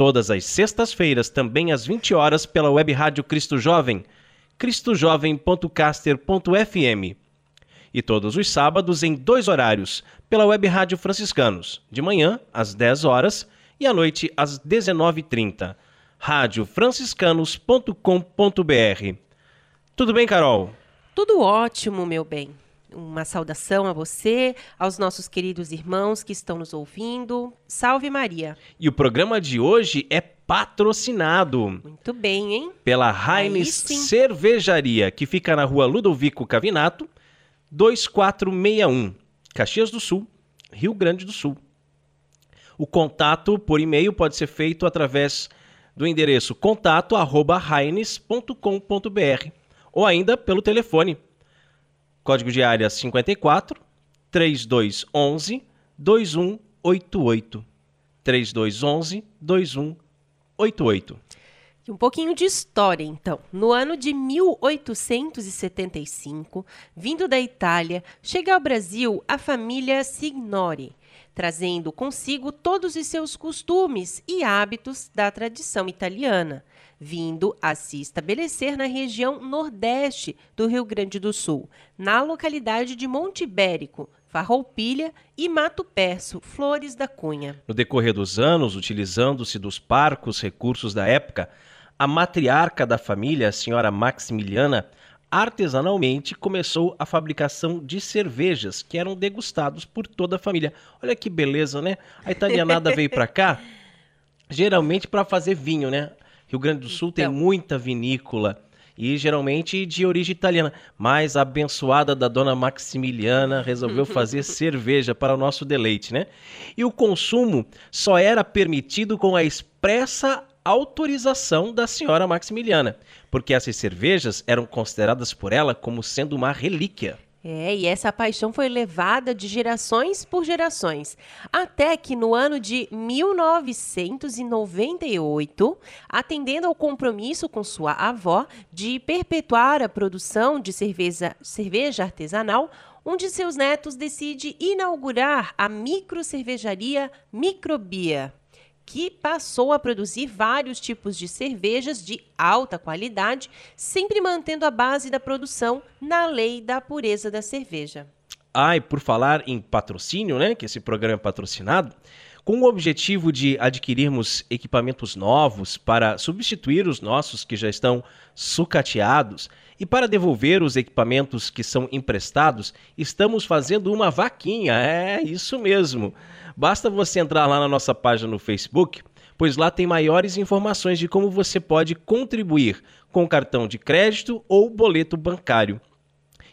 Todas as sextas-feiras, também às 20 horas, pela web rádio Cristo Jovem, cristojovem.caster.fm. E todos os sábados em dois horários, pela web rádio Franciscanos, de manhã às 10 horas e à noite às 19h30. radiofranciscanos.com.br. Tudo bem, Carol? Tudo ótimo, meu bem uma saudação a você, aos nossos queridos irmãos que estão nos ouvindo. Salve Maria. E o programa de hoje é patrocinado. Muito bem, hein? Pela Heinz Cervejaria, que fica na rua Ludovico Cavinato, 2461, Caxias do Sul, Rio Grande do Sul. O contato por e-mail pode ser feito através do endereço contato@heinz.com.br ou ainda pelo telefone Código de área 54 3211 2188. 3211 2188. E um pouquinho de história, então. No ano de 1875, vindo da Itália, chega ao Brasil a família Signori, trazendo consigo todos os seus costumes e hábitos da tradição italiana vindo a se estabelecer na região nordeste do Rio Grande do Sul, na localidade de Monte Ibérico, Farroupilha e Mato Perso, Flores da Cunha. No decorrer dos anos, utilizando-se dos parcos recursos da época, a matriarca da família, a senhora Maximiliana, artesanalmente começou a fabricação de cervejas que eram degustados por toda a família. Olha que beleza, né? A italianada veio para cá geralmente para fazer vinho, né? Rio Grande do Sul então. tem muita vinícola e geralmente de origem italiana, mas a abençoada da dona Maximiliana resolveu fazer cerveja para o nosso deleite, né? E o consumo só era permitido com a expressa autorização da senhora Maximiliana, porque essas cervejas eram consideradas por ela como sendo uma relíquia. É, e essa paixão foi levada de gerações por gerações, até que no ano de 1998, atendendo ao compromisso com sua avó de perpetuar a produção de cerveja, cerveja artesanal, um de seus netos decide inaugurar a microcervejaria Microbia que passou a produzir vários tipos de cervejas de alta qualidade, sempre mantendo a base da produção na lei da pureza da cerveja. Ah, e por falar em patrocínio, né, que esse programa é patrocinado, com o objetivo de adquirirmos equipamentos novos para substituir os nossos que já estão sucateados e para devolver os equipamentos que são emprestados, estamos fazendo uma vaquinha. É isso mesmo. Basta você entrar lá na nossa página no Facebook, pois lá tem maiores informações de como você pode contribuir com cartão de crédito ou boleto bancário.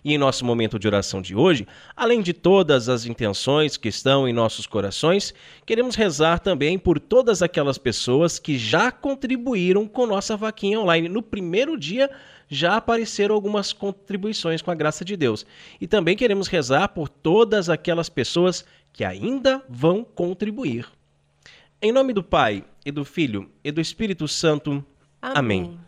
E em nosso momento de oração de hoje, além de todas as intenções que estão em nossos corações, queremos rezar também por todas aquelas pessoas que já contribuíram com nossa vaquinha online. No primeiro dia já apareceram algumas contribuições com a graça de Deus. E também queremos rezar por todas aquelas pessoas que ainda vão contribuir. Em nome do Pai, e do Filho, e do Espírito Santo. Amém. Amém.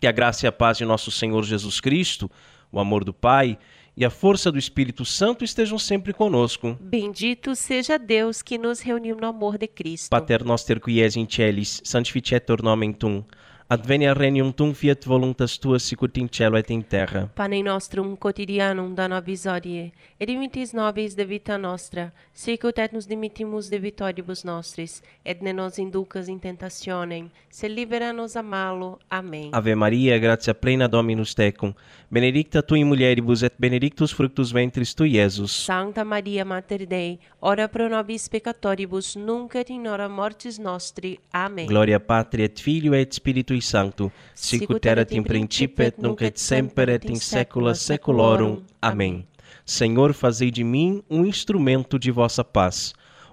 Que a graça e a paz de nosso Senhor Jesus Cristo, o amor do Pai e a força do Espírito Santo estejam sempre conosco. Bendito seja Deus que nos reuniu no amor de Cristo. Pater noster qui es in celis, sanctificetur nomen tuum Advenia regnum tum fiat voluntas tua sicut in cielo et in terra. Pane nostrum quotidianum da nobis hodie, et dimitis nobis de vita nostra, sicut et nos dimittimus de vitoribus nostris, et ne nos inducas in tentationem, se libera nos a malo. Amém. Ave Maria, gratia plena Dominus tecum, benedicta tu in mulieribus et benedictus fructus ventris tui, Iesus. Sancta Maria Mater Dei, ora pro nobis peccatoribus, nunc et in hora mortis nostri. Amém. Gloria Patri et Filio et Spiritui Sancto, sicut erat in principio et nunc et semper et in saecula saeculorum. Amém. Senhor, fazei de mim um instrumento de vossa paz.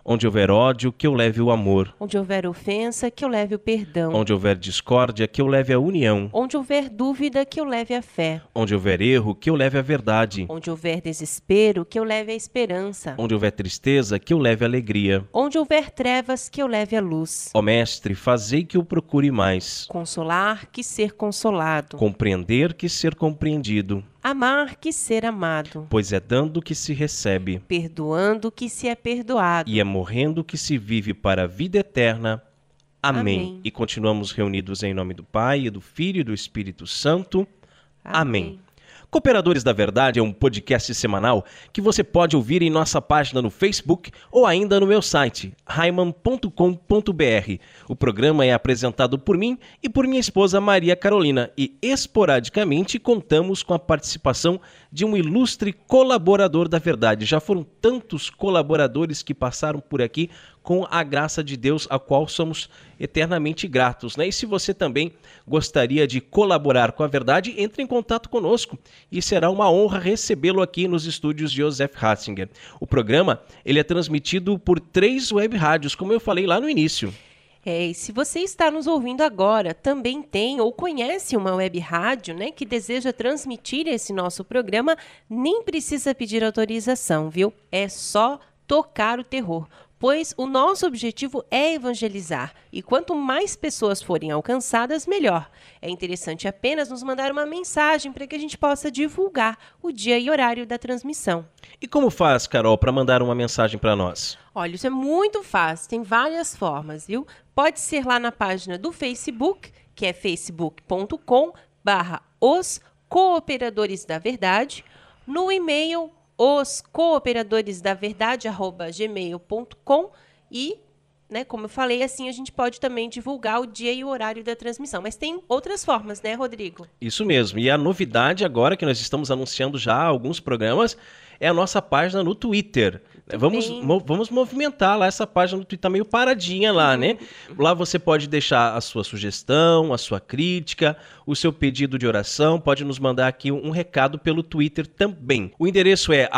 Onde houver ódio, que eu leve o amor. Onde houver ofensa, que eu leve o perdão. Onde houver discórdia, que eu leve a união. Onde houver dúvida, que eu leve a fé. Onde houver erro, que eu leve a verdade. Onde houver desespero, que eu leve a esperança. Onde houver tristeza, que eu leve a alegria. Onde houver trevas, que eu leve a luz. Ó Mestre, fazei que eu procure mais. Consolar, que ser consolado. Compreender que ser compreendido. Amar, que ser amado. Pois é dando que se recebe. Perdoando, que se é perdoado. E é morrendo que se vive para a vida eterna. Amém. Amém. E continuamos reunidos em nome do Pai, e do Filho e do Espírito Santo. Amém. Cooperadores da Verdade é um podcast semanal que você pode ouvir em nossa página no Facebook ou ainda no meu site, raiman.com.br. O programa é apresentado por mim e por minha esposa Maria Carolina e esporadicamente contamos com a participação de um ilustre colaborador da Verdade. Já foram tantos colaboradores que passaram por aqui com a graça de Deus, a qual somos eternamente gratos. Né? E se você também gostaria de colaborar com a verdade, entre em contato conosco e será uma honra recebê-lo aqui nos estúdios de Joseph Ratzinger. O programa ele é transmitido por três web rádios, como eu falei lá no início. É, e se você está nos ouvindo agora, também tem ou conhece uma web rádio né, que deseja transmitir esse nosso programa, nem precisa pedir autorização, viu? É só tocar o terror pois o nosso objetivo é evangelizar e quanto mais pessoas forem alcançadas, melhor. É interessante apenas nos mandar uma mensagem para que a gente possa divulgar o dia e horário da transmissão. E como faz, Carol, para mandar uma mensagem para nós? Olha, isso é muito fácil, tem várias formas, viu? Pode ser lá na página do Facebook, que é facebook.com barra os cooperadores da verdade, no e-mail os cooperadores da verdade gmail.com e né, como eu falei, assim a gente pode também divulgar o dia e o horário da transmissão. Mas tem outras formas, né, Rodrigo? Isso mesmo. E a novidade agora que nós estamos anunciando já alguns programas é a nossa página no Twitter. Vamos, mo vamos movimentar lá essa página no Twitter, tá meio paradinha lá, uhum. né? Lá você pode deixar a sua sugestão, a sua crítica, o seu pedido de oração, pode nos mandar aqui um, um recado pelo Twitter também. O endereço é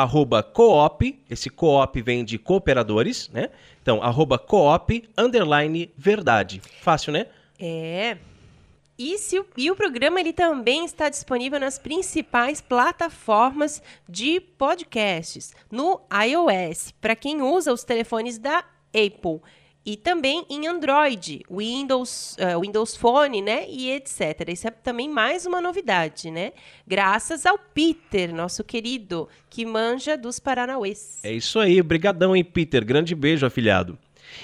coop, esse coop vem de cooperadores, né? Então, coop, underline, verdade. Fácil, né? É, e, se, e o programa ele também está disponível nas principais plataformas de podcasts, no iOS, para quem usa os telefones da Apple, e também em Android, Windows, uh, Windows Phone, né, e etc. Isso é também mais uma novidade, né? Graças ao Peter, nosso querido, que manja dos Paranauês. É isso aí, brigadão, hein, Peter? Grande beijo, afilhado.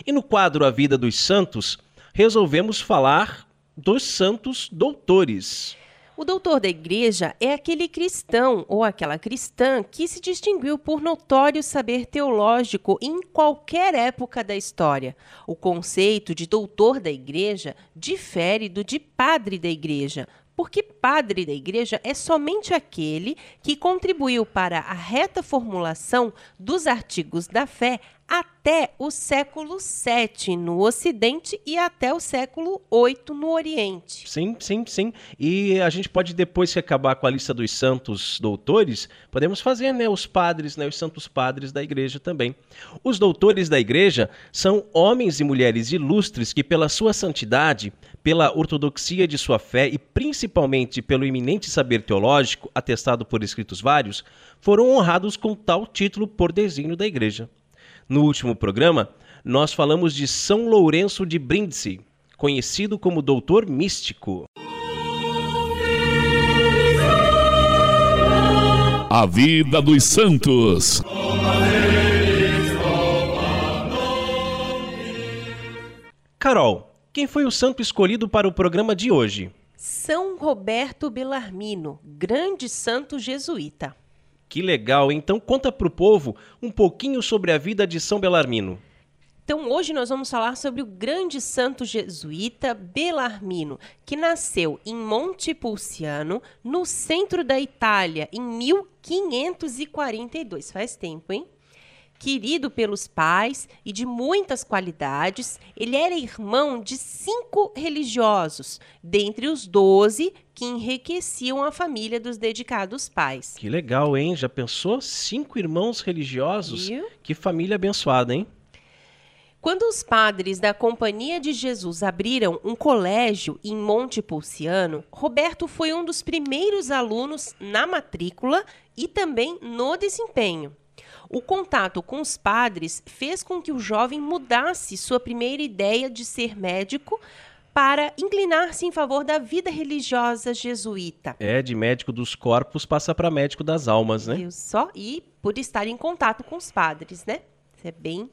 E no quadro A Vida dos Santos, resolvemos falar dos santos doutores. O doutor da igreja é aquele cristão ou aquela cristã que se distinguiu por notório saber teológico em qualquer época da história. O conceito de doutor da igreja difere do de padre da igreja, porque padre da igreja é somente aquele que contribuiu para a reta formulação dos artigos da fé até o século VII no Ocidente e até o século VIII no Oriente. Sim, sim, sim. E a gente pode depois que acabar com a lista dos santos doutores, podemos fazer, né, os padres, né, os santos padres da igreja também. Os doutores da igreja são homens e mulheres ilustres que pela sua santidade, pela ortodoxia de sua fé e principalmente pelo iminente saber teológico atestado por escritos vários, foram honrados com tal título por desígnio da igreja. No último programa, nós falamos de São Lourenço de Brindisi, conhecido como Doutor Místico. A vida dos santos. Carol, Quem foi o santo escolhido para o programa de hoje? São Roberto Bellarmino, grande santo jesuíta. Que legal! Então conta para o povo um pouquinho sobre a vida de São Belarmino. Então, hoje nós vamos falar sobre o grande santo jesuíta Belarmino, que nasceu em Montepulciano, no centro da Itália, em 1542. Faz tempo, hein? Querido pelos pais e de muitas qualidades, ele era irmão de cinco religiosos, dentre os doze que enriqueciam a família dos dedicados pais. Que legal, hein? Já pensou? Cinco irmãos religiosos? Viu? Que família abençoada, hein? Quando os padres da Companhia de Jesus abriram um colégio em Montepulciano, Roberto foi um dos primeiros alunos na matrícula e também no desempenho. O contato com os padres fez com que o jovem mudasse sua primeira ideia de ser médico para inclinar-se em favor da vida religiosa jesuíta. É, de médico dos corpos passa para médico das almas, né? Viu só? E por estar em contato com os padres, né? Isso é bem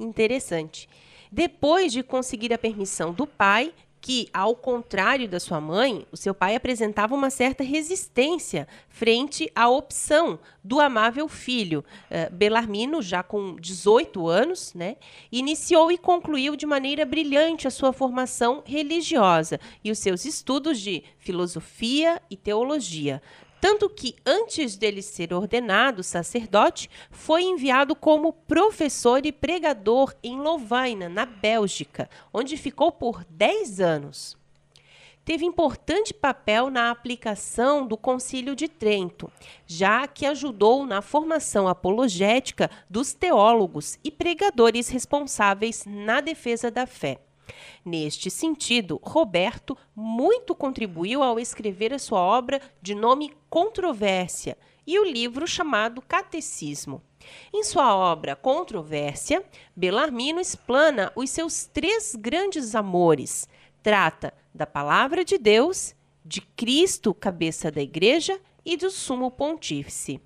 interessante. Depois de conseguir a permissão do pai, que, ao contrário da sua mãe, o seu pai apresentava uma certa resistência frente à opção do amável filho. Uh, Belarmino, já com 18 anos, né, iniciou e concluiu de maneira brilhante a sua formação religiosa e os seus estudos de filosofia e teologia. Tanto que, antes dele ser ordenado sacerdote, foi enviado como professor e pregador em Lovaina, na Bélgica, onde ficou por 10 anos. Teve importante papel na aplicação do Concílio de Trento, já que ajudou na formação apologética dos teólogos e pregadores responsáveis na defesa da fé. Neste sentido, Roberto muito contribuiu ao escrever a sua obra de nome Controvérsia e o livro chamado Catecismo. Em sua obra Controvérsia, Belarmino explana os seus três grandes amores. Trata da palavra de Deus, de Cristo, cabeça da igreja, e do sumo pontífice.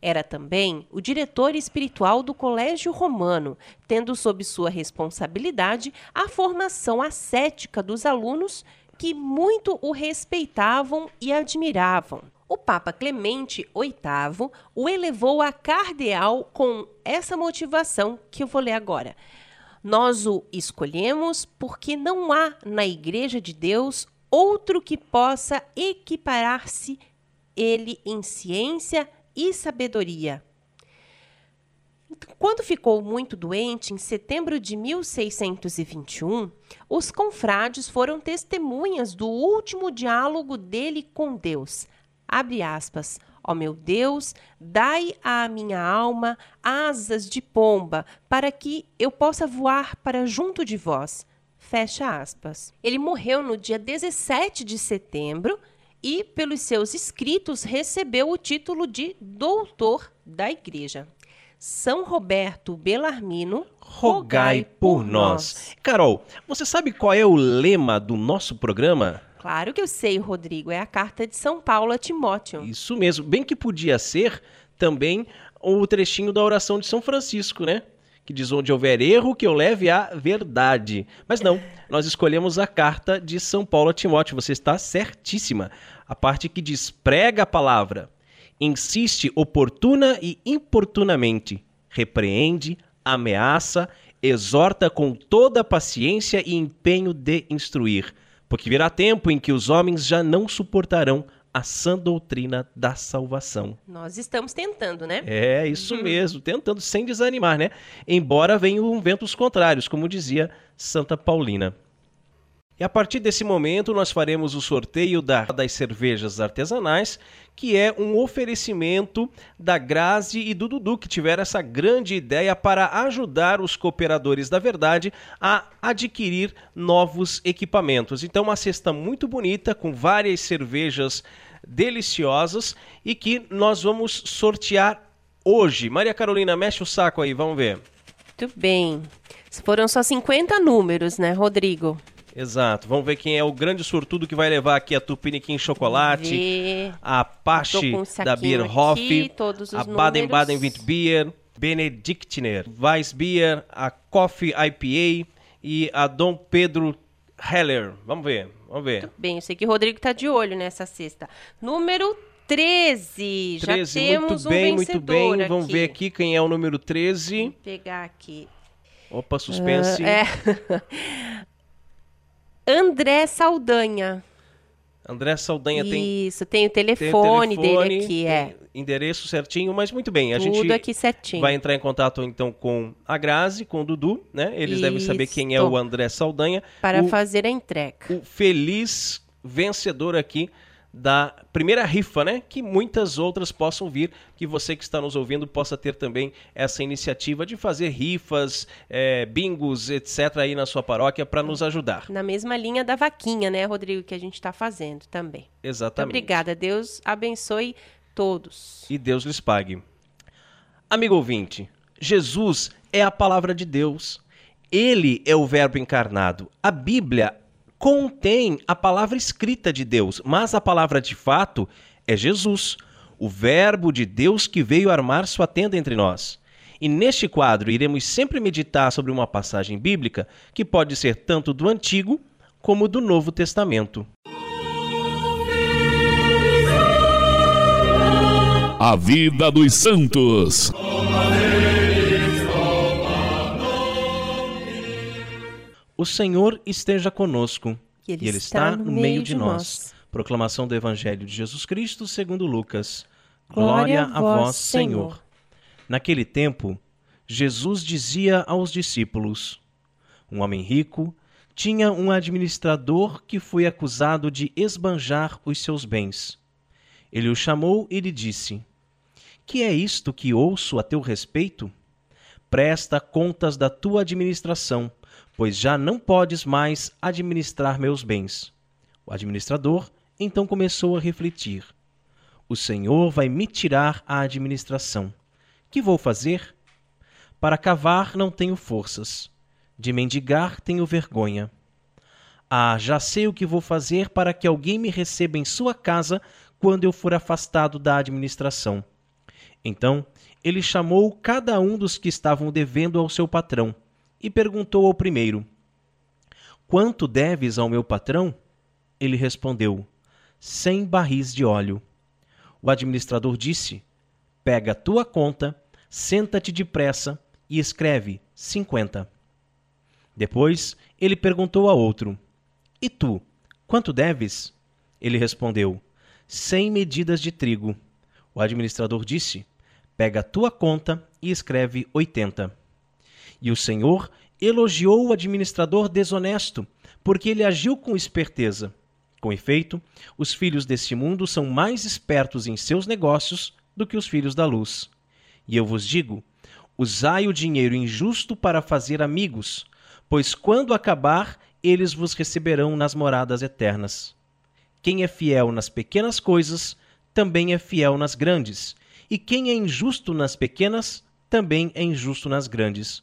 Era também o diretor espiritual do Colégio Romano, tendo sob sua responsabilidade a formação ascética dos alunos que muito o respeitavam e admiravam. O Papa Clemente VIII o elevou a cardeal com essa motivação que eu vou ler agora. Nós o escolhemos porque não há na Igreja de Deus outro que possa equiparar-se ele em ciência e sabedoria. Quando ficou muito doente, em setembro de 1621, os confrades foram testemunhas do último diálogo dele com Deus. Abre aspas. Ó meu Deus, dai à minha alma asas de pomba, para que eu possa voar para junto de vós. Fecha aspas. Ele morreu no dia 17 de setembro e, pelos seus escritos, recebeu o título de doutor da Igreja. São Roberto Belarmino, rogai por nós. Carol, você sabe qual é o lema do nosso programa? Claro que eu sei, Rodrigo. É a carta de São Paulo a Timóteo. Isso mesmo. Bem que podia ser também o trechinho da oração de São Francisco, né? Que diz onde houver erro, que eu leve a verdade. Mas não, nós escolhemos a carta de São Paulo a Timóteo. Você está certíssima. A parte que diz prega a palavra, insiste oportuna e importunamente, repreende, ameaça, exorta com toda paciência e empenho de instruir porque virá tempo em que os homens já não suportarão a sã doutrina da salvação. Nós estamos tentando, né? É, isso uhum. mesmo, tentando sem desanimar, né? Embora venham ventos contrários, como dizia Santa Paulina. E a partir desse momento nós faremos o sorteio da, das cervejas artesanais, que é um oferecimento da Grazi e do Dudu, que tiveram essa grande ideia para ajudar os cooperadores da verdade a adquirir novos equipamentos. Então, uma cesta muito bonita, com várias cervejas deliciosas e que nós vamos sortear hoje. Maria Carolina, mexe o saco aí, vamos ver. Muito bem. Foram só 50 números, né, Rodrigo? Exato. Vamos ver quem é o grande sortudo que vai levar aqui a Tupiniquim Chocolate, a Apache da Beer Hoff, a Baden-Baden Windbier, Benedictiner, Weissbier, a Coffee IPA e a Dom Pedro Heller. Vamos ver, vamos ver. Bem, eu sei que o Rodrigo tá de olho nessa cesta. Número 13. 13, Já temos muito bem, um muito bem. Vamos aqui. ver aqui quem é o número 13. Vou pegar aqui. Opa, suspense. É. André Saldanha. André Saldanha tem, Isso, tem o tem telefone, telefone, dele aqui, é. endereço certinho, mas muito bem. A Tudo gente aqui certinho. vai entrar em contato então com a Grazi, com o Dudu, né? Eles devem saber quem é Isso. o André Saldanha. Para o, fazer a entrega. o feliz vencedor aqui da primeira rifa, né? Que muitas outras possam vir, que você que está nos ouvindo possa ter também essa iniciativa de fazer rifas, eh, bingos, etc. aí na sua paróquia para nos ajudar. Na mesma linha da vaquinha, né, Rodrigo, que a gente está fazendo também. Exatamente. obrigada. Deus abençoe todos. e Deus lhes pague. Amigo ouvinte, Jesus é a palavra de Deus. Ele é o Verbo encarnado. A Bíblia contém a palavra escrita de Deus, mas a palavra de fato é Jesus, o Verbo de Deus que veio armar sua tenda entre nós. E neste quadro iremos sempre meditar sobre uma passagem bíblica que pode ser tanto do Antigo como do Novo Testamento. A vida dos santos. O Senhor esteja conosco. E Ele e Ele está está no meio de nós. Proclamação do Evangelho de Jesus Cristo segundo Lucas. Glória Glória a vós, Senhor. Naquele tempo, Jesus dizia aos discípulos: Um homem rico tinha um administrador que foi acusado de esbanjar os seus bens. Ele o chamou e lhe disse: Que é isto que ouço a teu respeito? Presta contas da tua administração, pois já não podes mais administrar meus bens. O administrador então começou a refletir: O Senhor vai me tirar a administração. Que vou fazer? Para cavar não tenho forças, de mendigar tenho vergonha. Ah, já sei o que vou fazer para que alguém me receba em sua casa quando eu for afastado da administração. Então ele chamou cada um dos que estavam devendo ao seu patrão e perguntou ao primeiro: Quanto deves ao meu patrão? Ele respondeu: Cem barris de óleo. O administrador disse: Pega a tua conta, senta-te depressa e escreve cinquenta. Depois ele perguntou a outro: E tu, quanto deves? Ele respondeu: Cem medidas de trigo. O administrador disse: Pega a tua conta e escreve oitenta. E o Senhor elogiou o administrador desonesto, porque ele agiu com esperteza. Com efeito, os filhos deste mundo são mais espertos em seus negócios do que os filhos da luz. E eu vos digo: usai o dinheiro injusto para fazer amigos, pois quando acabar, eles vos receberão nas moradas eternas. Quem é fiel nas pequenas coisas, também é fiel nas grandes, e quem é injusto nas pequenas, também é injusto nas grandes.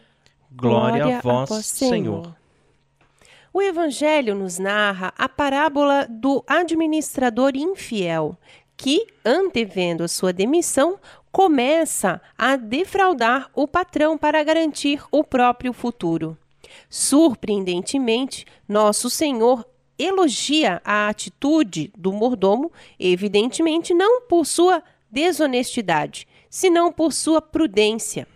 Glória, a vós, Senhor. O Evangelho nos narra a parábola do administrador infiel, que, antevendo a sua demissão, começa a defraudar o patrão para garantir o próprio futuro. Surpreendentemente, nosso Senhor elogia a atitude do mordomo, evidentemente não por sua desonestidade, senão por sua prudência.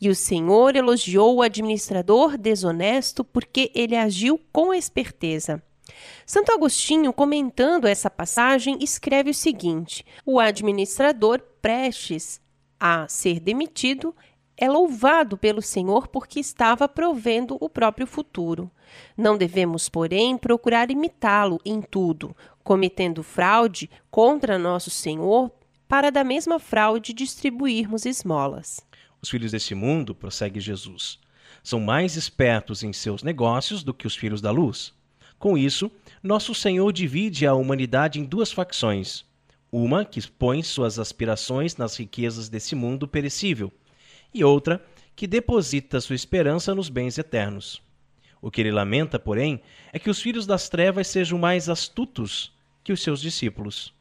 E o Senhor elogiou o administrador desonesto porque ele agiu com esperteza. Santo Agostinho, comentando essa passagem, escreve o seguinte: O administrador, prestes a ser demitido, é louvado pelo Senhor porque estava provendo o próprio futuro. Não devemos, porém, procurar imitá-lo em tudo, cometendo fraude contra nosso Senhor para da mesma fraude distribuirmos esmolas. Os filhos desse mundo, prossegue Jesus, são mais espertos em seus negócios do que os filhos da luz. Com isso, nosso Senhor divide a humanidade em duas facções. Uma que põe suas aspirações nas riquezas desse mundo perecível, e outra que deposita sua esperança nos bens eternos. O que ele lamenta, porém, é que os filhos das trevas sejam mais astutos que os seus discípulos.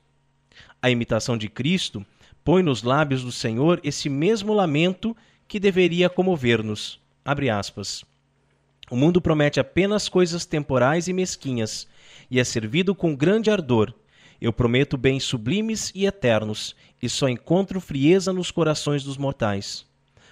A imitação de Cristo põe nos lábios do Senhor esse mesmo lamento que deveria comover-nos. O mundo promete apenas coisas temporais e mesquinhas, e é servido com grande ardor. Eu prometo bens sublimes e eternos, e só encontro frieza nos corações dos mortais.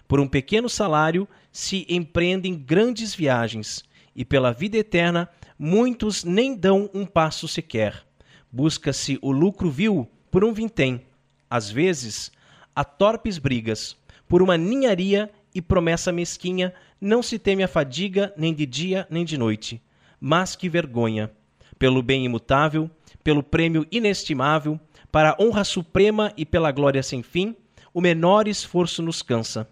Por um pequeno salário se empreendem grandes viagens, e pela vida eterna muitos nem dão um passo sequer. Busca-se o lucro vil por um vintém, às vezes, a torpes brigas, por uma ninharia e promessa mesquinha, não se teme a fadiga nem de dia nem de noite. Mas que vergonha! Pelo bem imutável, pelo prêmio inestimável, para a honra suprema e pela glória sem fim, o menor esforço nos cansa.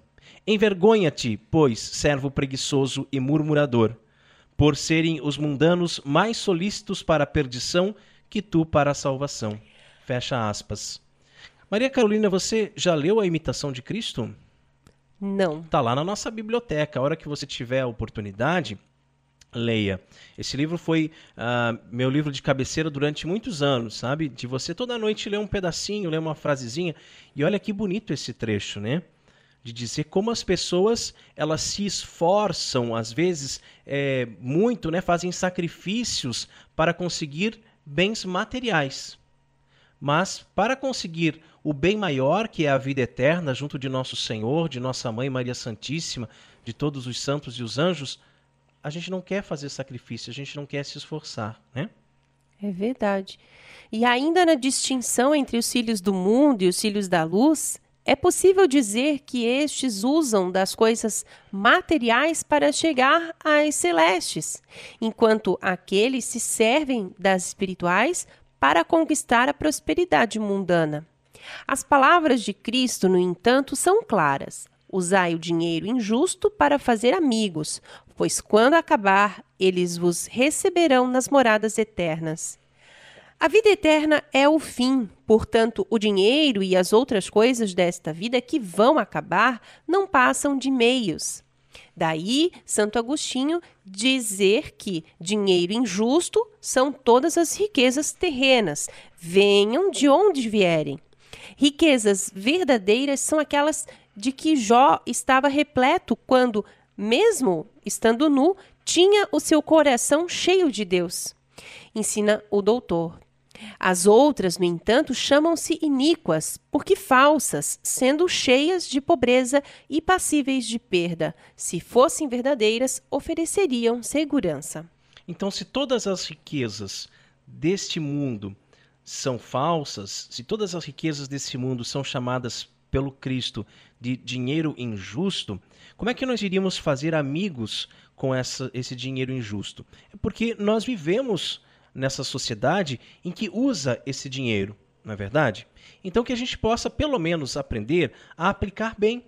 Envergonha-te, pois, servo preguiçoso e murmurador, por serem os mundanos mais solícitos para a perdição que tu para a salvação. Fecha aspas. Maria Carolina, você já leu a imitação de Cristo? Não. Tá lá na nossa biblioteca. A hora que você tiver a oportunidade, leia. Esse livro foi uh, meu livro de cabeceira durante muitos anos, sabe? De você toda noite ler um pedacinho, ler uma frasezinha. E olha que bonito esse trecho, né? De dizer como as pessoas elas se esforçam, às vezes, é, muito, né? Fazem sacrifícios para conseguir bens materiais. Mas para conseguir o bem maior, que é a vida eterna, junto de nosso Senhor, de nossa Mãe Maria Santíssima, de todos os santos e os anjos, a gente não quer fazer sacrifício, a gente não quer se esforçar, né? É verdade. E ainda na distinção entre os filhos do mundo e os filhos da luz, é possível dizer que estes usam das coisas materiais para chegar às celestes, enquanto aqueles se servem das espirituais para conquistar a prosperidade mundana. As palavras de Cristo, no entanto, são claras. Usai o dinheiro injusto para fazer amigos, pois quando acabar, eles vos receberão nas moradas eternas. A vida eterna é o fim, portanto, o dinheiro e as outras coisas desta vida que vão acabar não passam de meios. Daí, Santo Agostinho dizer que dinheiro injusto são todas as riquezas terrenas, venham de onde vierem. Riquezas verdadeiras são aquelas de que Jó estava repleto quando, mesmo estando nu, tinha o seu coração cheio de Deus. Ensina o doutor. As outras, no entanto, chamam-se iníquas, porque falsas, sendo cheias de pobreza e passíveis de perda. Se fossem verdadeiras, ofereceriam segurança. Então, se todas as riquezas deste mundo são falsas, se todas as riquezas desse mundo são chamadas pelo Cristo de dinheiro injusto, como é que nós iríamos fazer amigos com essa, esse dinheiro injusto? É porque nós vivemos nessa sociedade em que usa esse dinheiro, não é verdade? Então que a gente possa pelo menos aprender a aplicar bem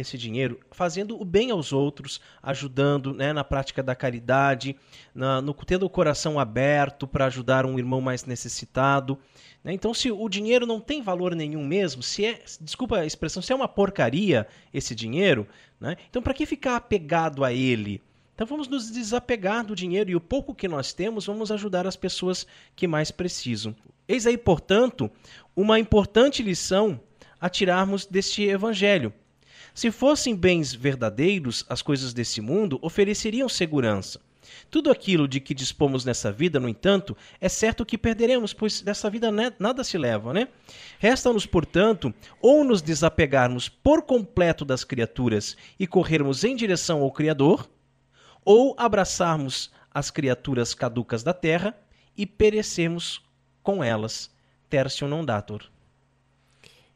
esse dinheiro, fazendo o bem aos outros, ajudando né, na prática da caridade, na, no, tendo o coração aberto para ajudar um irmão mais necessitado. Né? Então, se o dinheiro não tem valor nenhum mesmo, se é, desculpa a expressão, se é uma porcaria esse dinheiro, né? então para que ficar apegado a ele? Então vamos nos desapegar do dinheiro e o pouco que nós temos, vamos ajudar as pessoas que mais precisam. Eis aí, portanto, uma importante lição a tirarmos deste evangelho. Se fossem bens verdadeiros, as coisas desse mundo ofereceriam segurança. Tudo aquilo de que dispomos nessa vida, no entanto, é certo que perderemos, pois dessa vida nada se leva, né? Resta-nos, portanto, ou nos desapegarmos por completo das criaturas e corrermos em direção ao Criador, ou abraçarmos as criaturas caducas da terra e perecermos com elas. Tertium non datur.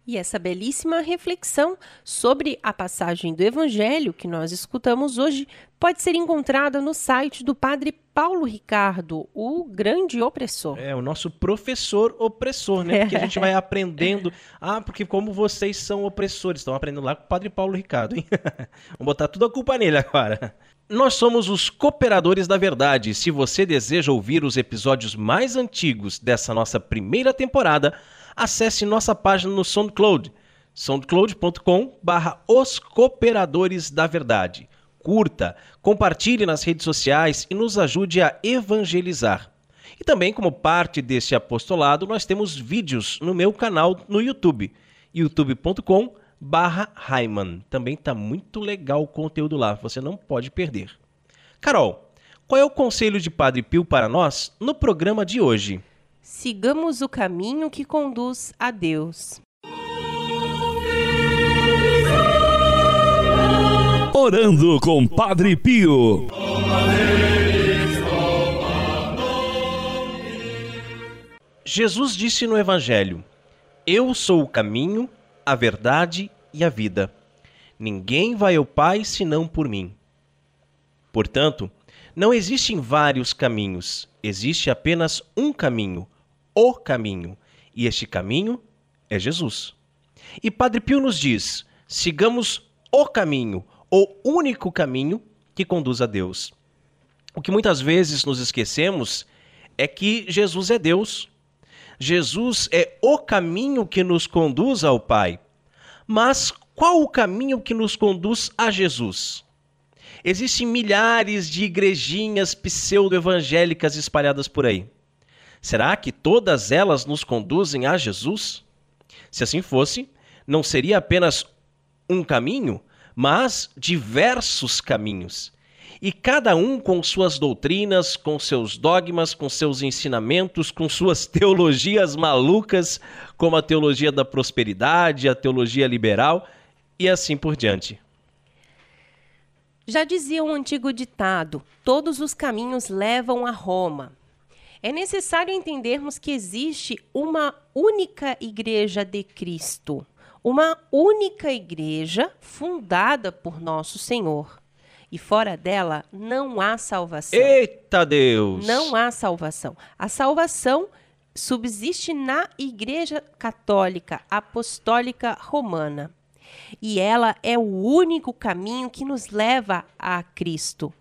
E essa belíssima reflexão sobre a passagem do Evangelho que nós escutamos hoje pode ser encontrada no site do Padre Paulo Ricardo, o grande opressor. É, o nosso professor opressor, né? Porque a gente vai aprendendo. Ah, porque como vocês são opressores, estão aprendendo lá com o Padre Paulo Ricardo, hein? Vamos botar tudo a culpa nele agora. Nós somos os Cooperadores da Verdade. Se você deseja ouvir os episódios mais antigos dessa nossa primeira temporada, acesse nossa página no SoundCloud, soundcloud.com Os Cooperadores da Verdade. Curta, compartilhe nas redes sociais e nos ajude a evangelizar. E também, como parte desse apostolado, nós temos vídeos no meu canal no YouTube, youtube.com barra. Também tá muito legal o conteúdo lá, você não pode perder. Carol, qual é o conselho de Padre Pio para nós no programa de hoje? Sigamos o caminho que conduz a Deus. Orando com Padre Pio. Jesus disse no Evangelho: Eu sou o caminho, a verdade e a vida. Ninguém vai ao Pai senão por mim. Portanto, não existem vários caminhos, existe apenas um caminho, o caminho, e este caminho é Jesus. E Padre Pio nos diz: sigamos o caminho, o único caminho que conduz a Deus. O que muitas vezes nos esquecemos é que Jesus é Deus. Jesus é o caminho que nos conduz ao Pai. Mas qual o caminho que nos conduz a Jesus? Existem milhares de igrejinhas pseudo-evangélicas espalhadas por aí. Será que todas elas nos conduzem a Jesus? Se assim fosse, não seria apenas um caminho, mas diversos caminhos e cada um com suas doutrinas, com seus dogmas, com seus ensinamentos, com suas teologias malucas, como a teologia da prosperidade, a teologia liberal e assim por diante. Já dizia um antigo ditado: todos os caminhos levam a Roma. É necessário entendermos que existe uma única igreja de Cristo, uma única igreja fundada por nosso Senhor e fora dela não há salvação. Eita Deus! Não há salvação. A salvação subsiste na Igreja Católica Apostólica Romana. E ela é o único caminho que nos leva a Cristo,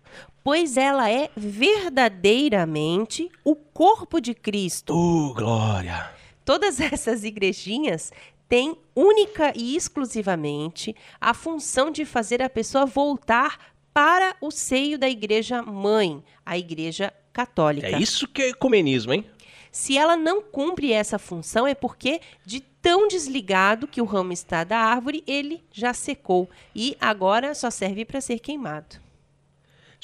pois ela é verdadeiramente o corpo de Cristo. Oh, glória! Todas essas igrejinhas têm única e exclusivamente a função de fazer a pessoa voltar para o seio da igreja mãe, a igreja católica. É isso que é ecumenismo, hein? Se ela não cumpre essa função, é porque de tão desligado que o ramo está da árvore, ele já secou e agora só serve para ser queimado.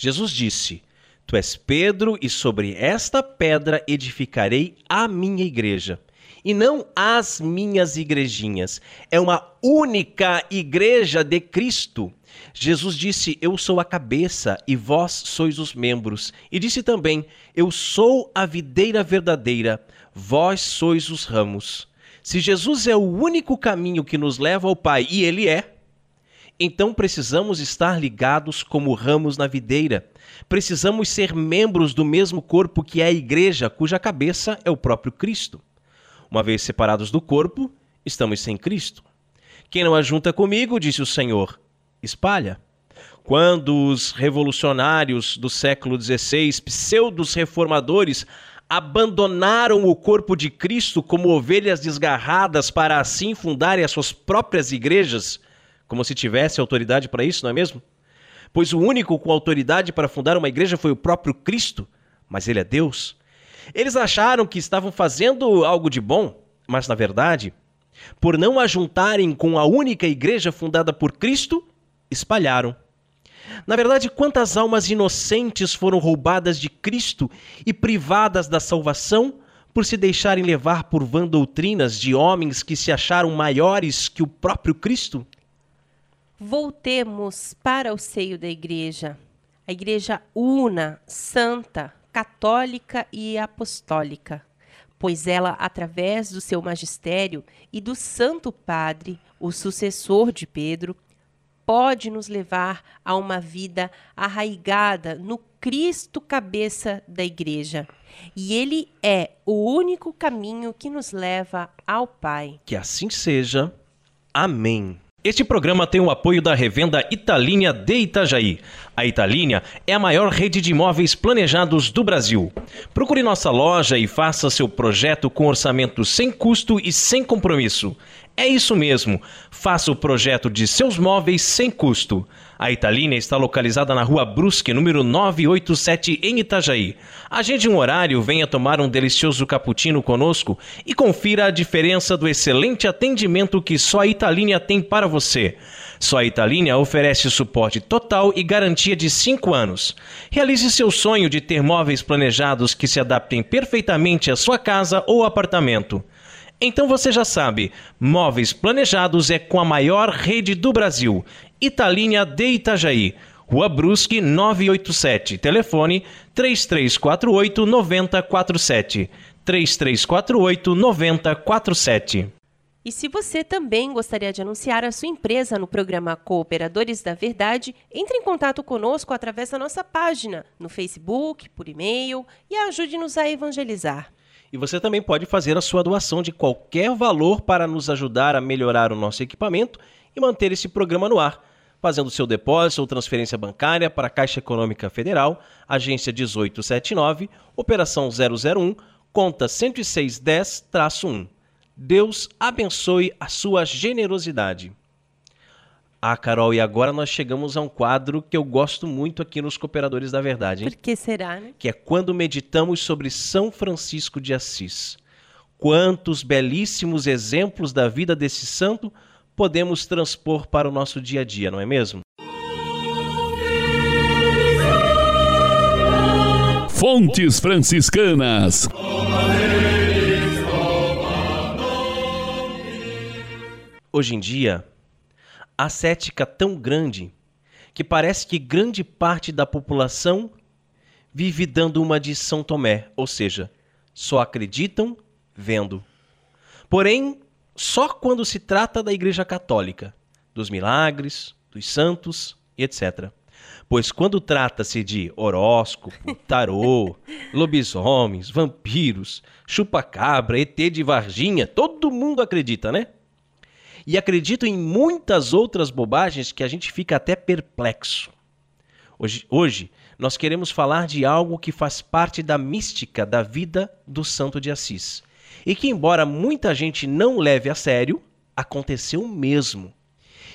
Jesus disse: Tu és Pedro, e sobre esta pedra edificarei a minha igreja. E não as minhas igrejinhas. É uma única igreja de Cristo. Jesus disse: Eu sou a cabeça e vós sois os membros. E disse também: Eu sou a videira verdadeira, vós sois os ramos. Se Jesus é o único caminho que nos leva ao Pai, e Ele é, então precisamos estar ligados como ramos na videira. Precisamos ser membros do mesmo corpo que é a igreja, cuja cabeça é o próprio Cristo. Uma vez separados do corpo, estamos sem Cristo. Quem não ajunta comigo, disse o Senhor, espalha. Quando os revolucionários do século XVI, pseudos reformadores, abandonaram o corpo de Cristo como ovelhas desgarradas para assim fundarem as suas próprias igrejas, como se tivesse autoridade para isso, não é mesmo? Pois o único com autoridade para fundar uma igreja foi o próprio Cristo, mas ele é Deus. Eles acharam que estavam fazendo algo de bom, mas na verdade, por não ajuntarem com a única igreja fundada por Cristo, espalharam. Na verdade, quantas almas inocentes foram roubadas de Cristo e privadas da salvação por se deixarem levar por vã doutrinas de homens que se acharam maiores que o próprio Cristo? Voltemos para o seio da igreja, a igreja una, santa, católica e apostólica, pois ela, através do seu magistério e do Santo Padre, o sucessor de Pedro, pode nos levar a uma vida arraigada no Cristo cabeça da igreja. E ele é o único caminho que nos leva ao Pai. Que assim seja. Amém. Este programa tem o apoio da revenda Italínia de Itajaí. A Italínia é a maior rede de imóveis planejados do Brasil. Procure nossa loja e faça seu projeto com orçamento sem custo e sem compromisso. É isso mesmo, faça o projeto de seus móveis sem custo. A Italínia está localizada na rua Brusque, número 987, em Itajaí. Agende um horário, venha tomar um delicioso cappuccino conosco e confira a diferença do excelente atendimento que só a Italínia tem para você. Só a Italínia oferece suporte total e garantia de 5 anos. Realize seu sonho de ter móveis planejados que se adaptem perfeitamente à sua casa ou apartamento. Então você já sabe, móveis planejados é com a maior rede do Brasil Italínia de Itajaí, Rua Brusque 987, telefone 3348 9047. 3348 9047. E se você também gostaria de anunciar a sua empresa no programa Cooperadores da Verdade, entre em contato conosco através da nossa página, no Facebook, por e-mail e ajude-nos a evangelizar. E você também pode fazer a sua doação de qualquer valor para nos ajudar a melhorar o nosso equipamento e manter esse programa no ar fazendo seu depósito ou transferência bancária para a Caixa Econômica Federal, agência 1879, operação 001, conta 10610-1. Deus abençoe a sua generosidade. Ah, Carol, e agora nós chegamos a um quadro que eu gosto muito aqui nos Cooperadores da Verdade. Hein? Por que será, né? Que é quando meditamos sobre São Francisco de Assis. Quantos belíssimos exemplos da vida desse santo podemos transpor para o nosso dia a dia, não é mesmo? Fontes Franciscanas. Hoje em dia, há cética tão grande que parece que grande parte da população vive dando uma de São Tomé, ou seja, só acreditam vendo. Porém, só quando se trata da Igreja Católica, dos milagres, dos santos e etc. Pois quando trata-se de horóscopo, tarô, lobisomens, vampiros, chupa-cabra, ET de Varginha, todo mundo acredita, né? E acredito em muitas outras bobagens que a gente fica até perplexo. Hoje, hoje, nós queremos falar de algo que faz parte da mística da vida do Santo de Assis e que, embora muita gente não leve a sério, aconteceu mesmo.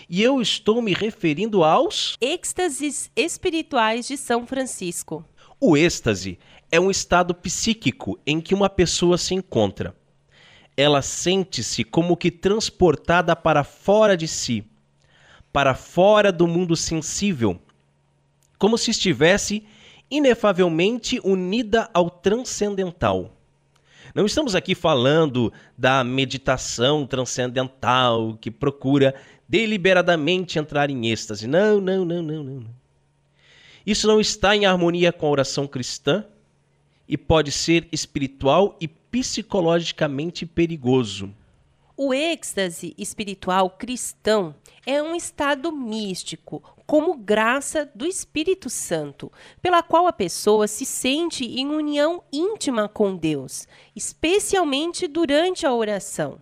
E eu estou me referindo aos êxtases espirituais de São Francisco. O êxtase é um estado psíquico em que uma pessoa se encontra. Ela sente-se como que transportada para fora de si, para fora do mundo sensível, como se estivesse inefavelmente unida ao transcendental. Não estamos aqui falando da meditação transcendental que procura deliberadamente entrar em êxtase. Não, não, não, não, não. Isso não está em harmonia com a oração cristã e pode ser espiritual e psicologicamente perigoso. O êxtase espiritual cristão é um estado místico, como graça do Espírito Santo, pela qual a pessoa se sente em união íntima com Deus, especialmente durante a oração.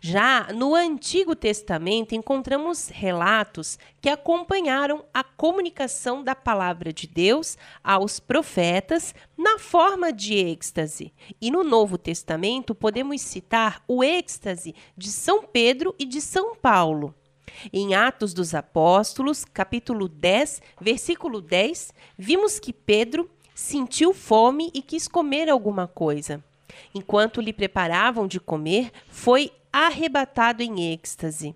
Já no Antigo Testamento encontramos relatos que acompanharam a comunicação da palavra de Deus aos profetas na forma de êxtase. E no Novo Testamento podemos citar o êxtase de São Pedro e de São Paulo. Em Atos dos Apóstolos, capítulo 10, versículo 10, vimos que Pedro sentiu fome e quis comer alguma coisa. Enquanto lhe preparavam de comer, foi arrebatado em êxtase.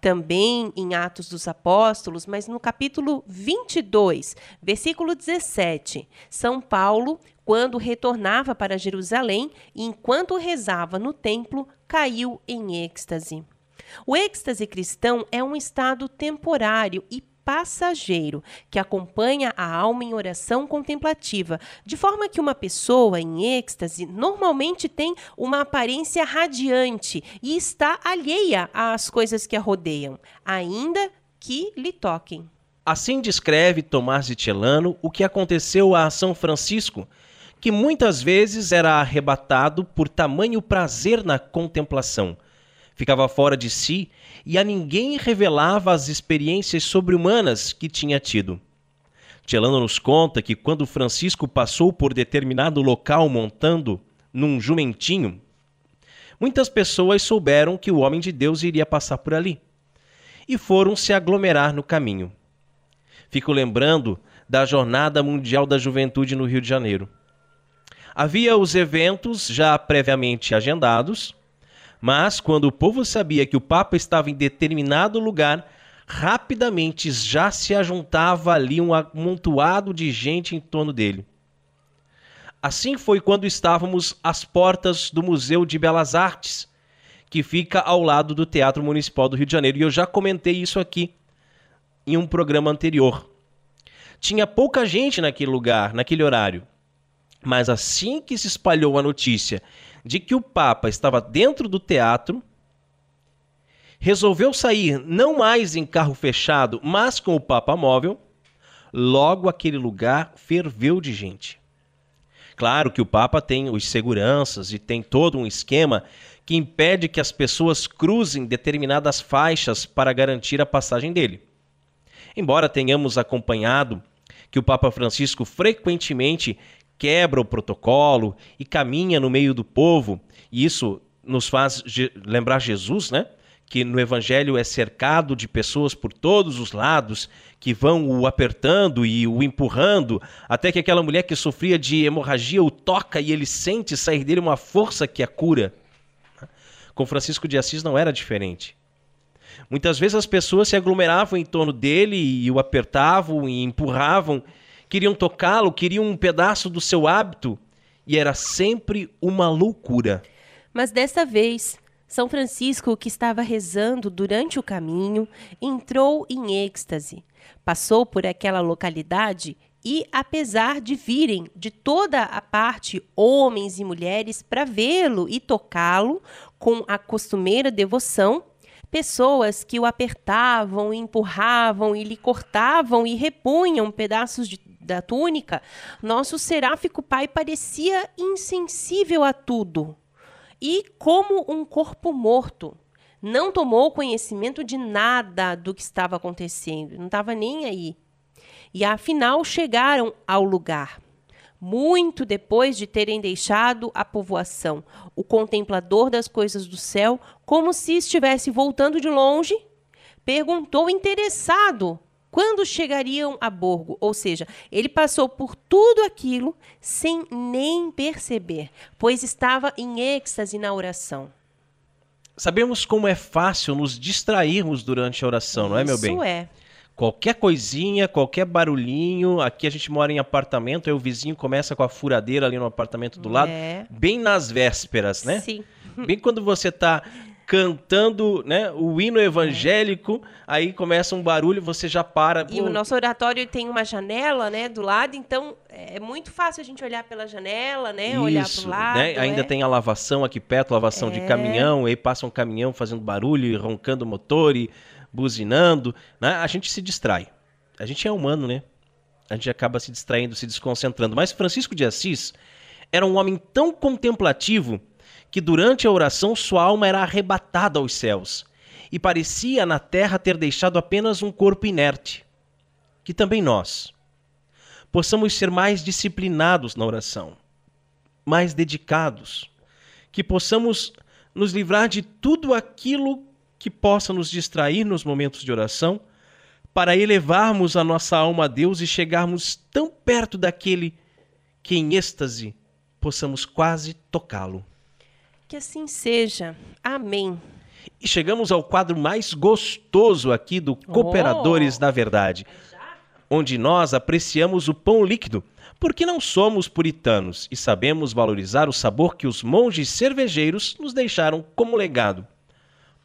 Também em Atos dos Apóstolos, mas no capítulo 22, versículo 17, São Paulo, quando retornava para Jerusalém e enquanto rezava no templo, caiu em êxtase. O êxtase cristão é um estado temporário e passageiro que acompanha a alma em oração contemplativa, de forma que uma pessoa em êxtase normalmente tem uma aparência radiante e está alheia às coisas que a rodeiam, ainda que lhe toquem. Assim descreve Tomás de Celano o que aconteceu a São Francisco, que muitas vezes era arrebatado por tamanho prazer na contemplação ficava fora de si e a ninguém revelava as experiências sobre-humanas que tinha tido. Celano nos conta que quando Francisco passou por determinado local montando num jumentinho, muitas pessoas souberam que o homem de Deus iria passar por ali e foram se aglomerar no caminho. Fico lembrando da Jornada Mundial da Juventude no Rio de Janeiro. Havia os eventos já previamente agendados, mas quando o povo sabia que o Papa estava em determinado lugar, rapidamente já se ajuntava ali um amontoado de gente em torno dele. Assim foi quando estávamos às portas do Museu de Belas Artes, que fica ao lado do Teatro Municipal do Rio de Janeiro, e eu já comentei isso aqui em um programa anterior. Tinha pouca gente naquele lugar, naquele horário. Mas assim que se espalhou a notícia de que o Papa estava dentro do teatro, resolveu sair não mais em carro fechado, mas com o Papa móvel, logo aquele lugar ferveu de gente. Claro que o Papa tem os seguranças e tem todo um esquema que impede que as pessoas cruzem determinadas faixas para garantir a passagem dele. Embora tenhamos acompanhado que o Papa Francisco frequentemente quebra o protocolo e caminha no meio do povo. E isso nos faz lembrar Jesus, né? Que no evangelho é cercado de pessoas por todos os lados que vão o apertando e o empurrando, até que aquela mulher que sofria de hemorragia o toca e ele sente sair dele uma força que a cura. Com Francisco de Assis não era diferente. Muitas vezes as pessoas se aglomeravam em torno dele e o apertavam e empurravam, queriam tocá-lo, queriam um pedaço do seu hábito, e era sempre uma loucura. Mas dessa vez, São Francisco, que estava rezando durante o caminho, entrou em êxtase. Passou por aquela localidade e, apesar de virem de toda a parte homens e mulheres para vê-lo e tocá-lo com a costumeira devoção, pessoas que o apertavam, empurravam e lhe cortavam e repunham pedaços de da túnica, nosso seráfico pai parecia insensível a tudo e como um corpo morto. Não tomou conhecimento de nada do que estava acontecendo, não estava nem aí. E afinal chegaram ao lugar. Muito depois de terem deixado a povoação, o contemplador das coisas do céu, como se estivesse voltando de longe, perguntou interessado quando chegariam a Borgo, ou seja, ele passou por tudo aquilo sem nem perceber, pois estava em êxtase na oração. Sabemos como é fácil nos distrairmos durante a oração, não é, meu bem? Isso é. Qualquer coisinha, qualquer barulhinho. Aqui a gente mora em apartamento, aí o vizinho começa com a furadeira ali no apartamento do lado, É. bem nas vésperas, né? Sim. Bem quando você está cantando né, o hino evangélico, aí começa um barulho, você já para. E pô, o nosso oratório tem uma janela, né, do lado, então é muito fácil a gente olhar pela janela, né, olhar Isso, para o lado. né? Ainda é. tem a lavação aqui perto, lavação de É. caminhão, aí passa um caminhão fazendo barulho, roncando o motor e buzinando, né? A gente se distrai. A gente é humano, né? A gente acaba se distraindo, se desconcentrando. Mas Francisco de Assis era um homem tão contemplativo que durante a oração sua alma era arrebatada aos céus e parecia na terra ter deixado apenas um corpo inerte. Que também nós possamos ser mais disciplinados na oração, mais dedicados, que possamos nos livrar de tudo aquilo que possa nos distrair nos momentos de oração, para elevarmos a nossa alma a Deus e chegarmos tão perto daquele que em êxtase possamos quase tocá-lo. Que assim seja. Amém. E chegamos ao quadro mais gostoso aqui do Cooperadores Oh! da Verdade, onde nós apreciamos o pão líquido, porque não somos puritanos e sabemos valorizar o sabor que os monges cervejeiros nos deixaram como legado.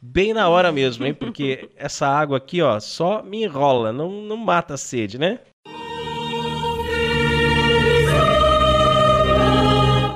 Bem na hora mesmo, hein? Porque essa água aqui, ó, só me enrola, não, não mata a sede, né?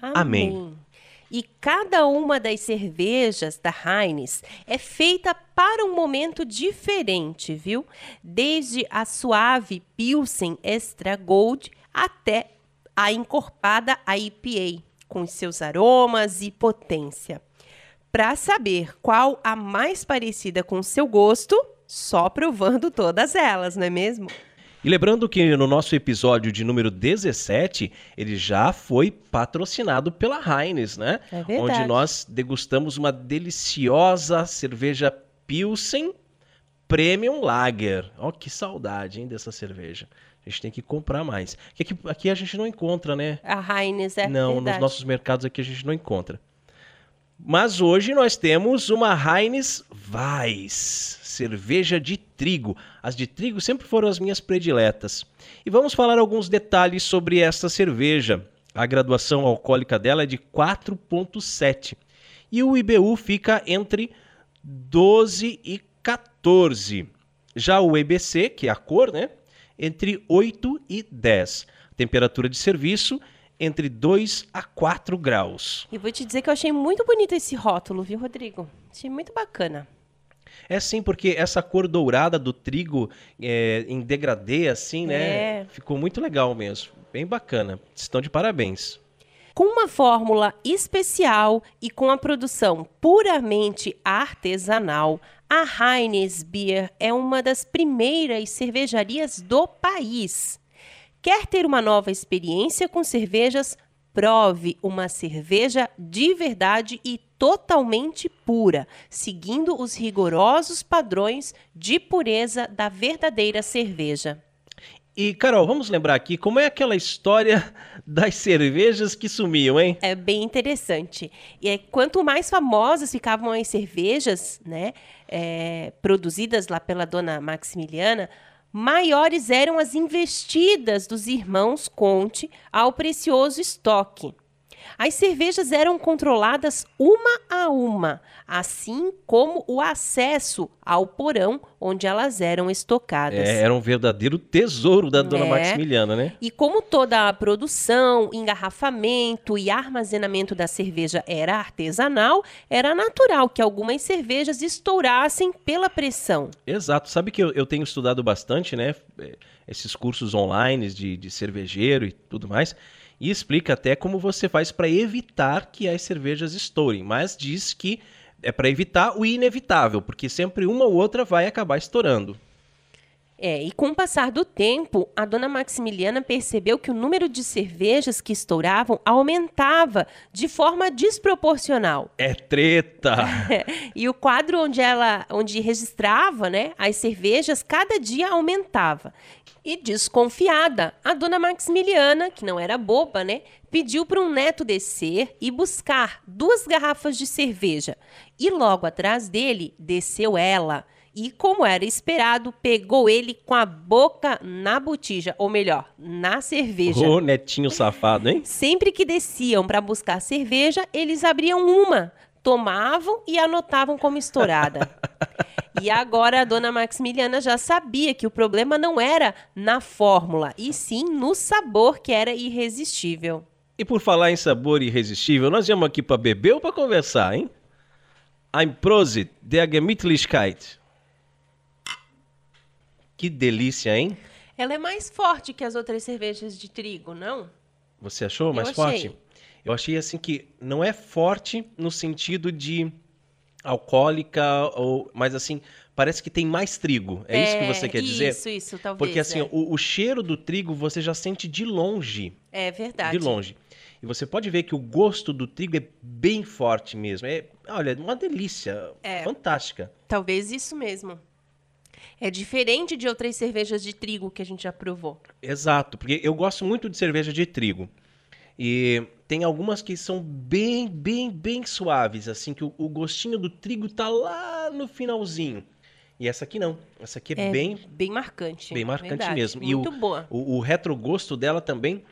Amém. E cada uma das cervejas da Heinz é feita para um momento diferente, viu? Desde a suave Pilsen Extra Gold até a encorpada IPA, com seus aromas e potência. Para saber qual a mais parecida com seu gosto, só provando todas elas, não é mesmo? E lembrando que no nosso episódio de número 17, ele já foi patrocinado pela Heinz, né? É verdade. Onde nós degustamos uma deliciosa cerveja Pilsen Premium Lager. Ó, que saudade, hein, dessa cerveja. A gente tem que comprar mais. Que Aqui, aqui a gente não encontra, né? A Heinz é não, verdade. nos nossos mercados aqui a gente não encontra. Mas hoje nós temos uma Heinz Weiss, cerveja de trigo. As de trigo sempre foram as minhas prediletas. E vamos falar alguns detalhes sobre esta cerveja. A graduação alcoólica dela é de 4.7 e o IBU fica entre 12 e 14. Já o EBC, que é a cor, né? Entre 8 e 10. Temperatura de serviço entre 2 a 4 graus. E vou te dizer que eu achei muito bonito esse rótulo, viu, Rodrigo? Achei muito bacana. É sim, porque essa cor dourada do trigo é, em degradê, assim, né? É. Ficou muito legal mesmo. Bem bacana. Estão de parabéns. Com uma fórmula especial e com a produção puramente artesanal, a Heinz Beer é uma das primeiras cervejarias do país. Quer ter uma nova experiência com cervejas? Prove uma cerveja de verdade e totalmente pura, seguindo os rigorosos padrões de pureza da verdadeira cerveja. E, Carol, vamos lembrar aqui como é aquela história das cervejas que sumiam, hein? É bem interessante. E é, quanto mais famosas ficavam as cervejas, né, é, produzidas lá pela dona Maximiliana, maiores eram as investidas dos irmãos Conte ao precioso estoque. As cervejas eram controladas uma a uma, assim como o acesso ao porão onde elas eram estocadas. É, era um verdadeiro tesouro da dona É. Maximiliana, né? E como toda a produção, engarrafamento e armazenamento da cerveja era artesanal, era natural que algumas cervejas estourassem pela pressão. Exato. Sabe que eu, eu tenho estudado bastante, né? eh, Esses cursos online de, de cervejeiro e tudo mais. E explica até como você faz para evitar que as cervejas estourem. Mas diz que é para evitar o inevitável, porque sempre uma ou outra vai acabar estourando. É, e com o passar do tempo, a dona Maximiliana percebeu que o número de cervejas que estouravam aumentava de forma desproporcional. É treta! e o quadro onde ela onde registrava né, as cervejas cada dia aumentava. E desconfiada, a dona Maximiliana, que não era boba, né, pediu para um neto descer e buscar duas garrafas de cerveja. E logo atrás dele desceu ela. E, como era esperado, pegou ele com a boca na botija, ou melhor, na cerveja. Ô, netinho safado, hein? Sempre que desciam para buscar cerveja, eles abriam uma, tomavam e anotavam como estourada. e agora a dona Maximiliana já sabia que o problema não era na fórmula, e sim no sabor que era irresistível. E por falar em sabor irresistível, nós viemos aqui para beber ou para conversar, hein? Ein Prosit der Gemütlichkeit. Que delícia, hein? Ela é mais forte que as outras cervejas de trigo, não? Você achou mais achei. forte? Eu achei assim que não é forte no sentido de alcoólica, ou, mas assim, parece que tem mais trigo. É, isso que você quer dizer? Isso, isso, talvez. Porque assim, é. o, o cheiro do trigo você já sente de longe. é verdade. De longe. E você pode ver que o gosto do trigo é bem forte mesmo. É, olha, uma delícia. É. Fantástica. Talvez isso mesmo. É diferente de outras cervejas de trigo que a gente já provou. Exato, porque eu gosto muito de cerveja de trigo. E tem algumas que são bem, bem, bem suaves, assim, que o, o gostinho do trigo tá lá no finalzinho. E essa aqui não. Essa aqui é, É bem, bem marcante. bem marcante verdade. mesmo. E Muito o- boa. o, o retrogosto dela também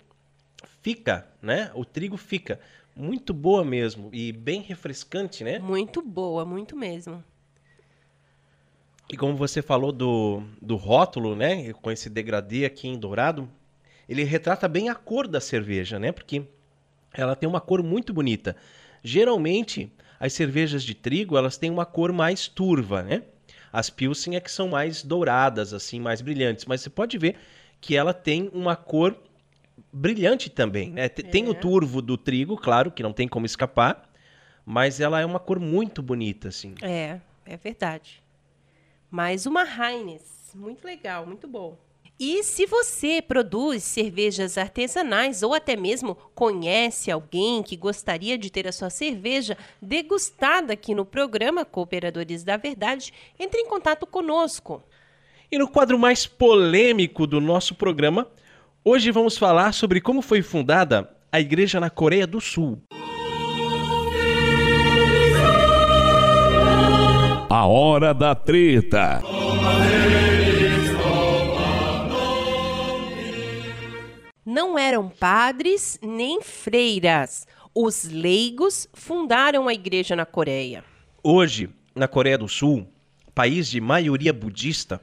fica, né? O trigo fica. Muito boa mesmo e bem refrescante, né? Muito boa, muito mesmo. E como você falou do, do rótulo, né? Com esse degradê aqui em dourado, ele retrata bem a cor da cerveja, né? Porque ela tem uma cor muito bonita. Geralmente, as cervejas de trigo, elas têm uma cor mais turva, né? As Pilsen é que são mais douradas, assim, mais brilhantes. Mas você pode ver que ela tem uma cor brilhante também, né? Tem é. o turvo do trigo, claro, que não tem como escapar. Mas ela é uma cor muito bonita, assim. É, é verdade. Mais uma Heinz. Muito legal, muito bom. E se você produz cervejas artesanais ou até mesmo conhece alguém que gostaria de ter a sua cerveja degustada aqui no programa Cooperadores da Verdade, entre em contato conosco. E no quadro mais polêmico do nosso programa, hoje vamos falar sobre como foi fundada a igreja na Coreia do Sul. A hora da treta. não eram padres nem freiras. Os leigos fundaram a igreja na Coreia. Hoje, na Coreia do Sul, país de maioria budista,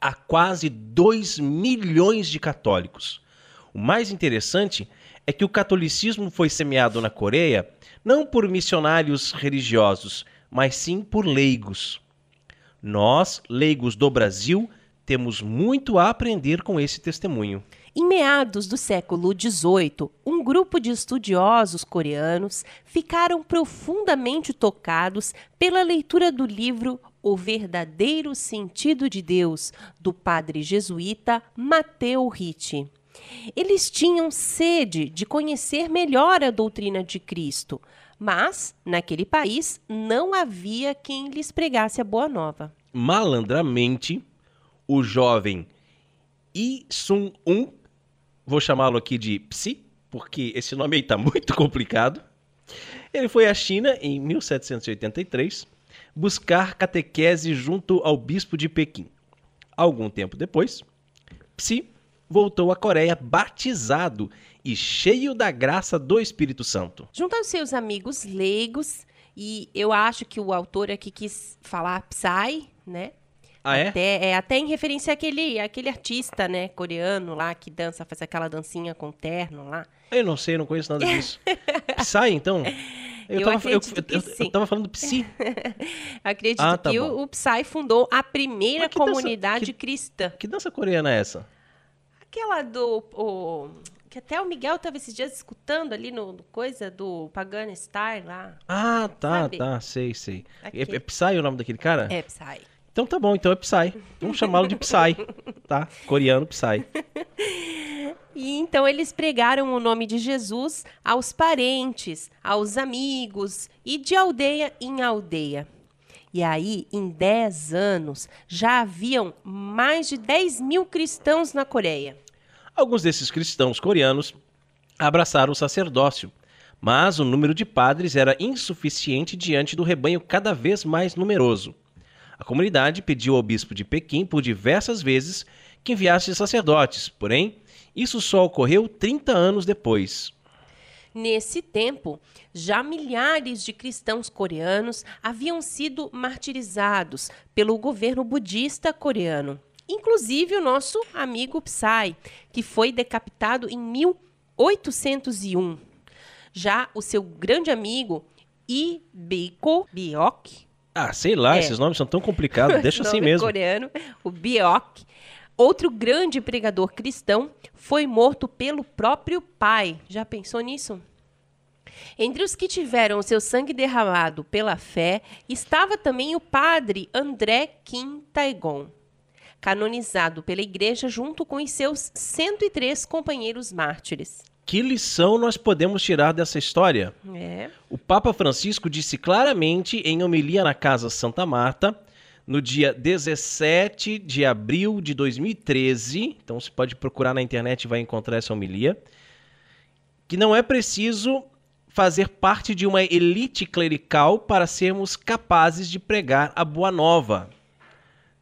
há quase 2 milhões de católicos. O mais interessante é que o catolicismo foi semeado na Coreia não por missionários religiosos, mas sim por leigos. Nós, leigos do Brasil, temos muito a aprender com esse testemunho. Em meados do século XVIII, um grupo de estudiosos coreanos ficaram profundamente tocados pela leitura do livro O Verdadeiro Sentido de Deus, do padre jesuíta Mateo Ricci. Eles tinham sede de conhecer melhor a doutrina de Cristo, mas, naquele país, não havia quem lhes pregasse a boa nova. Malandramente, o jovem Yi Sun-un vou chamá-lo aqui de Psi, porque esse nome aí está muito complicado. Ele foi à China em 1783 buscar catequese junto ao bispo de Pequim. Algum tempo depois, Psi voltou à Coreia batizado e cheio da graça do Espírito Santo. Junto aos seus amigos leigos, e eu acho que o autor aqui quis falar Psy, né? Ah, é? Até, é, até em referência àquele, àquele artista, né, coreano lá, que dança, faz aquela dancinha com terno lá. Eu não sei, não conheço nada disso. Psy, então? Eu, eu tava, eu, eu, eu, falando Psi. acredito ah, tá que o, o, Psy fundou a primeira comunidade dança, que, cristã. Que dança coreana é essa? Aquela do... O, que até o Miguel tava esses dias escutando ali no, no coisa do Pagana Star lá. Ah, tá, Sabe? tá, sei, sei. É, é Psy o nome daquele cara? É Psy. Então tá bom, então é Psy. Vamos chamá-lo de Psy, tá? Coreano Psy. E então eles pregaram o nome de Jesus aos parentes, aos amigos e de aldeia em aldeia. E aí, em 10 anos, já haviam mais de 10 mil cristãos na Coreia. Alguns desses cristãos coreanos abraçaram o sacerdócio, mas o número de padres era insuficiente diante do rebanho cada vez mais numeroso. A comunidade pediu ao bispo de Pequim por diversas vezes que enviasse sacerdotes, porém, isso só ocorreu 30 anos depois. Nesse tempo, já milhares de cristãos coreanos haviam sido martirizados pelo governo budista coreano, inclusive o nosso amigo Psy, que foi decapitado em 1801. Já o seu grande amigo Ibeko Biok ah, sei lá, é. esses nomes são tão complicados, deixa assim mesmo. coreano, o Biok, outro grande pregador cristão, foi morto pelo próprio pai. Já pensou nisso? Entre os que tiveram seu sangue derramado pela fé, estava também o padre André Kim Taegon, canonizado pela igreja junto com os seus 103 companheiros mártires. Que lição nós podemos tirar dessa história? É. O Papa Francisco disse claramente em homilia na Casa Santa Marta, no dia 17 de abril de 2013, então você pode procurar na internet e vai encontrar essa homilia, que não é preciso fazer parte de uma elite clerical para sermos capazes de pregar a boa nova.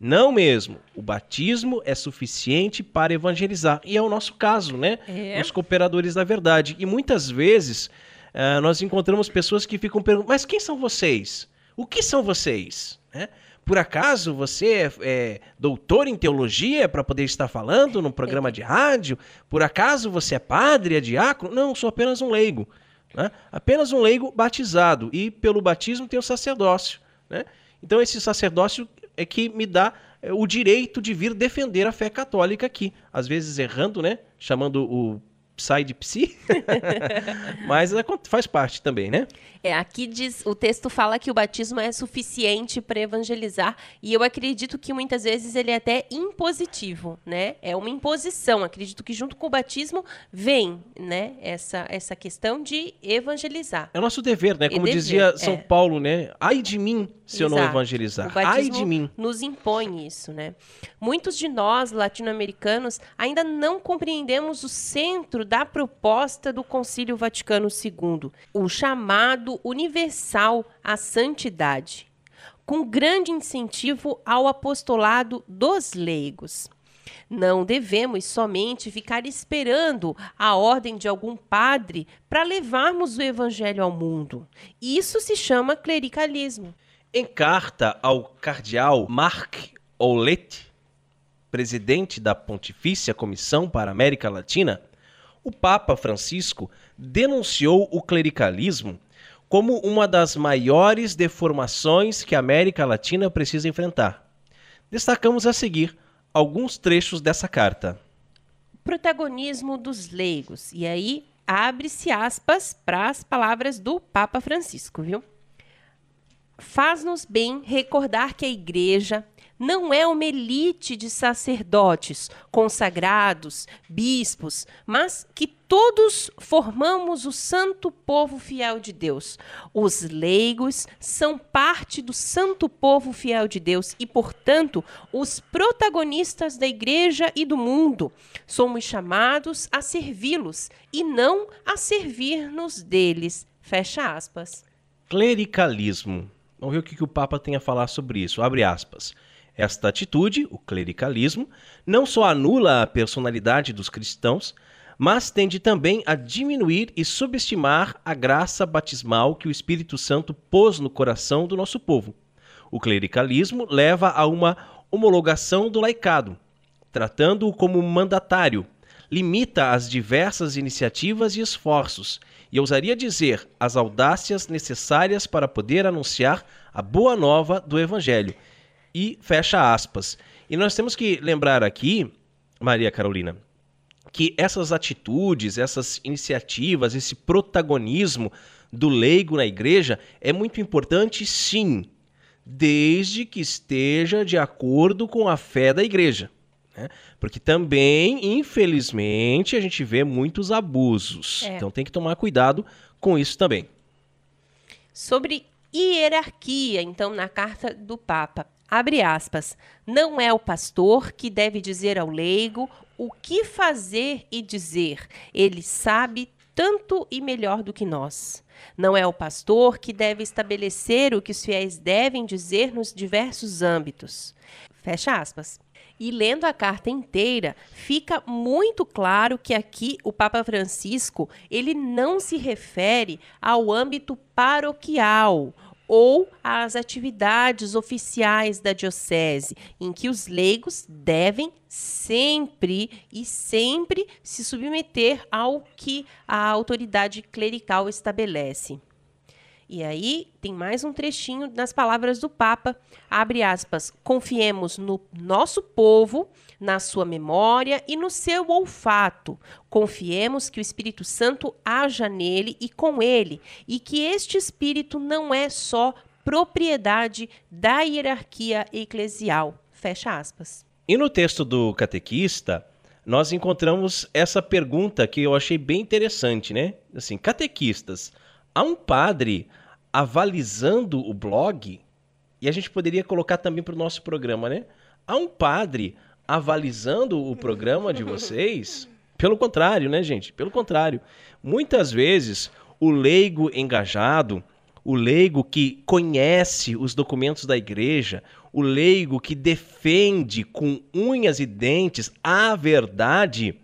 Não mesmo. O batismo é suficiente para evangelizar. E é o nosso caso, né? É. Os cooperadores da verdade. E muitas vezes ah, nós encontramos pessoas que ficam perguntando: mas quem são vocês? O que são vocês? Né? Por acaso você é, é doutor em teologia para poder estar falando num programa de rádio? Por acaso você é padre, é diácono? Não, sou apenas um leigo. Né? Apenas um leigo batizado. E pelo batismo tem o sacerdócio. Né? Então esse sacerdócio é que me dá é, o direito de vir defender a fé católica aqui. Às vezes errando, né? Chamando o Psy de psi. Mas faz parte também, né? É, aqui diz, o texto fala que o batismo é suficiente para evangelizar, e eu acredito que muitas vezes ele é até impositivo, né? É uma imposição. Acredito que junto com o batismo vem, né, essa, essa questão de evangelizar. É o nosso dever, né? Como dever, dizia São é. Paulo, né? Ai de mim se eu não Exato. evangelizar. Ai de mim. nos impõe isso, né? Muitos de nós, latino-americanos, ainda não compreendemos o centro da proposta do Concílio Vaticano II, o chamado universal à santidade, com grande incentivo ao apostolado dos leigos. Não devemos somente ficar esperando a ordem de algum padre para levarmos o evangelho ao mundo. Isso se chama clericalismo. Em carta ao cardeal Marc Oulet, presidente da Pontifícia Comissão para a América Latina, o Papa Francisco denunciou o clericalismo como uma das maiores deformações que a América Latina precisa enfrentar. Destacamos a seguir alguns trechos dessa carta. protagonismo dos leigos. E aí abre-se aspas para as palavras do Papa Francisco, viu? Faz-nos bem recordar que a igreja não é uma elite de sacerdotes, consagrados, bispos, mas que todos formamos o santo povo fiel de Deus. Os leigos são parte do santo povo fiel de Deus e, portanto, os protagonistas da igreja e do mundo. Somos chamados a servi-los e não a servir-nos deles. Fecha aspas. Clericalismo. Vamos ver o que o Papa tem a falar sobre isso. Abre aspas. Esta atitude, o clericalismo, não só anula a personalidade dos cristãos, mas tende também a diminuir e subestimar a graça batismal que o Espírito Santo pôs no coração do nosso povo. O clericalismo leva a uma homologação do laicado, tratando-o como mandatário, limita as diversas iniciativas e esforços, e ousaria dizer as audácias necessárias para poder anunciar a boa nova do Evangelho. E fecha aspas. E nós temos que lembrar aqui, Maria Carolina, que essas atitudes, essas iniciativas, esse protagonismo do leigo na igreja é muito importante, sim, desde que esteja de acordo com a fé da igreja. né? Porque também, infelizmente, a gente vê muitos abusos. É. Então tem que tomar cuidado com isso também. Sobre hierarquia, então, na carta do Papa. Abre aspas. Não é o pastor que deve dizer ao leigo o que fazer e dizer. Ele sabe tanto e melhor do que nós. Não é o pastor que deve estabelecer o que os fiéis devem dizer nos diversos âmbitos. Fecha aspas. E lendo a carta inteira, fica muito claro que aqui o Papa Francisco, ele não se refere ao âmbito paroquial ou às atividades oficiais da diocese, em que os leigos devem sempre e sempre se submeter ao que a autoridade clerical estabelece. E aí tem mais um trechinho nas palavras do Papa, abre aspas, confiemos no nosso povo, na sua memória e no seu olfato. Confiemos que o Espírito Santo haja nele e com ele, e que este Espírito não é só propriedade da hierarquia eclesial. Fecha aspas. E no texto do catequista, nós encontramos essa pergunta que eu achei bem interessante, né? Assim, catequistas, há um padre avalizando o blog? E a gente poderia colocar também para o nosso programa, né? Há um padre avalizando o programa de vocês? Pelo contrário, né, gente? Pelo contrário. Muitas vezes, o leigo engajado, o leigo que conhece os documentos da igreja, o leigo que defende com unhas e dentes a verdade,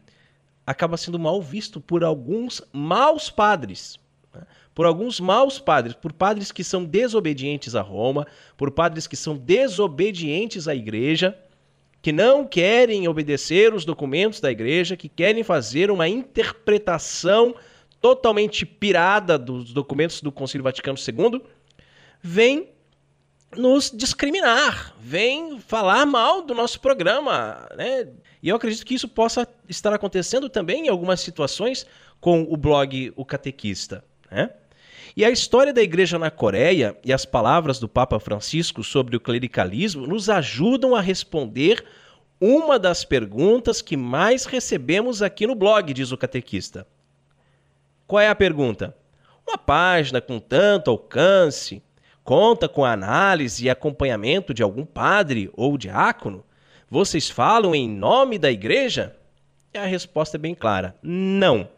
acaba sendo mal visto por alguns maus padres. Por alguns maus padres, por padres que são desobedientes a Roma, por padres que são desobedientes à igreja, que não querem obedecer os documentos da igreja, que querem fazer uma interpretação totalmente pirada dos documentos do Concílio Vaticano II, vem nos discriminar, vem falar mal do nosso programa, né? E eu acredito que isso possa estar acontecendo também em algumas situações com o blog O Catequista, né? E a história da igreja na Coreia e as palavras do Papa Francisco sobre o clericalismo nos ajudam a responder uma das perguntas que mais recebemos aqui no blog, diz o catequista. Qual é a pergunta? Uma página com tanto alcance conta com a análise e acompanhamento de algum padre ou diácono? Vocês falam em nome da igreja? E a resposta é bem clara: não.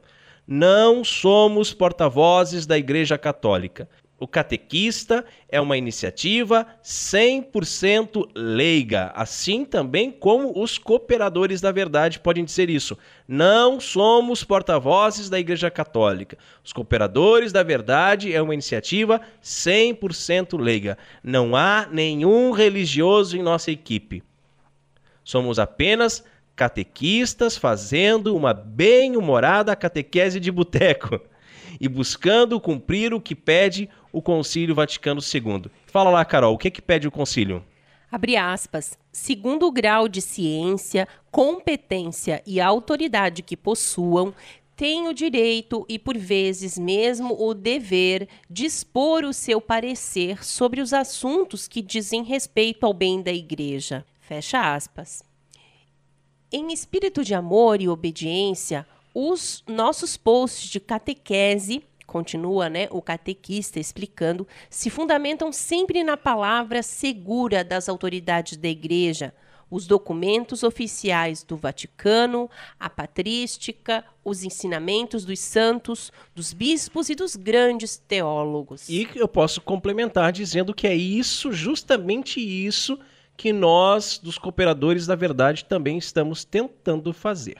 Não somos porta-vozes da Igreja Católica. O catequista é uma iniciativa 100% leiga, assim também como os cooperadores da verdade podem dizer isso. Não somos porta-vozes da Igreja Católica. Os cooperadores da verdade é uma iniciativa 100% leiga. Não há nenhum religioso em nossa equipe. Somos apenas catequistas fazendo uma bem-humorada catequese de boteco e buscando cumprir o que pede o Concílio Vaticano II. Fala lá, Carol, o que, é que pede o Concílio? Abre aspas. Segundo o grau de ciência, competência e autoridade que possuam, têm o direito e, por vezes, mesmo o dever de expor o seu parecer sobre os assuntos que dizem respeito ao bem da Igreja. Fecha aspas. Em espírito de amor e obediência, os nossos posts de catequese, continua né, o catequista explicando, se fundamentam sempre na palavra segura das autoridades da Igreja, os documentos oficiais do Vaticano, a patrística, os ensinamentos dos santos, dos bispos e dos grandes teólogos. E eu posso complementar dizendo que é isso, justamente isso, que nós, dos cooperadores da verdade, também estamos tentando fazer.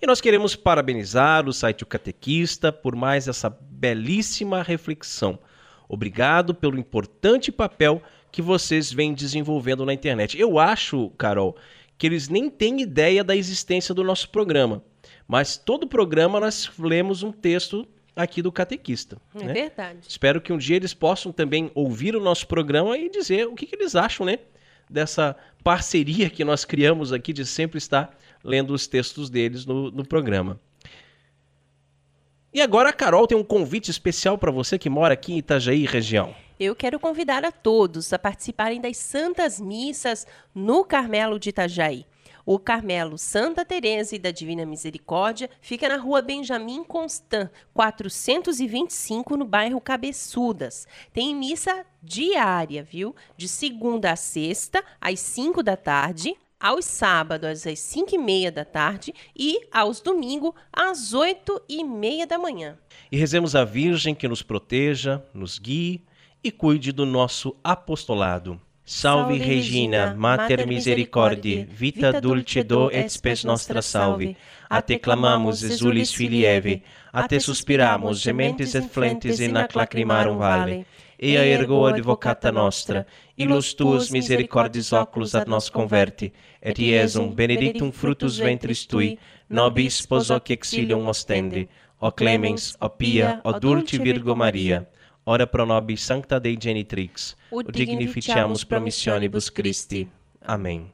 E nós queremos parabenizar o site O Catequista por mais essa belíssima reflexão. Obrigado pelo importante papel que vocês vêm desenvolvendo na internet. Eu acho, Carol, que eles nem têm ideia da existência do nosso programa. Mas todo programa nós lemos um texto aqui do catequista. É né? verdade. Espero que um dia eles possam também ouvir o nosso programa e dizer o que, que eles acham, né? Dessa parceria que nós criamos aqui de sempre estar lendo os textos deles no, no programa. E agora a Carol tem um convite especial para você que mora aqui em Itajaí, região. Eu quero convidar a todos a participarem das Santas Missas no Carmelo de Itajaí. O Carmelo Santa Teresa e da Divina Misericórdia fica na rua Benjamin Constant, 425, no bairro Cabeçudas. Tem missa diária, viu? De segunda a sexta, às 5 da tarde, aos sábados às 5 e meia da tarde e aos domingos às 8 e meia da manhã. E rezemos a Virgem que nos proteja, nos guie e cuide do nosso apostolado. Salve, Regina, Mater Misericordiae, vita dulce do et spes nostra salve. A te clamamos, exulis filii Eve, a te suspiramos, gementes et flentes in ac lacrimarum vale. Ea ergo advocata nostra, ilus tuus misericordis oculos ad nos converti, et iesum benedictum fructus ventris tui, nobis spos hoc exilium ostende. O clemens, o pia, o dulce Virgo Maria, ora pro nobis sancta Dei genitrix, o dignificiamus promissionibus Christi. Amém.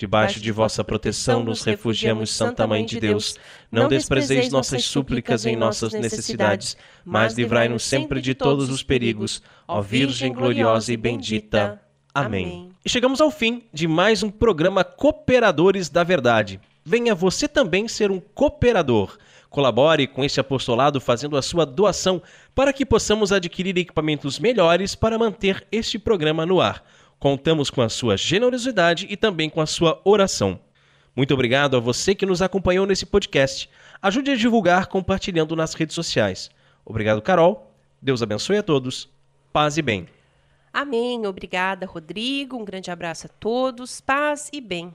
Debaixo de vossa proteção nos refugiamos, Santa Mãe de Deus. Não desprezeis nossas súplicas em nossas necessidades, mas livrai-nos sempre de todos os perigos. Ó Virgem gloriosa e bendita. Amém. E chegamos ao fim de mais um programa Cooperadores da Verdade. Venha você também ser um cooperador. Colabore com este apostolado fazendo a sua doação para que possamos adquirir equipamentos melhores para manter este programa no ar. Contamos com a sua generosidade e também com a sua oração. Muito obrigado a você que nos acompanhou nesse podcast. Ajude a divulgar compartilhando nas redes sociais. Obrigado, Carol. Deus abençoe a todos. Paz e bem. Amém. Obrigada, Rodrigo. Um grande abraço a todos. Paz e bem.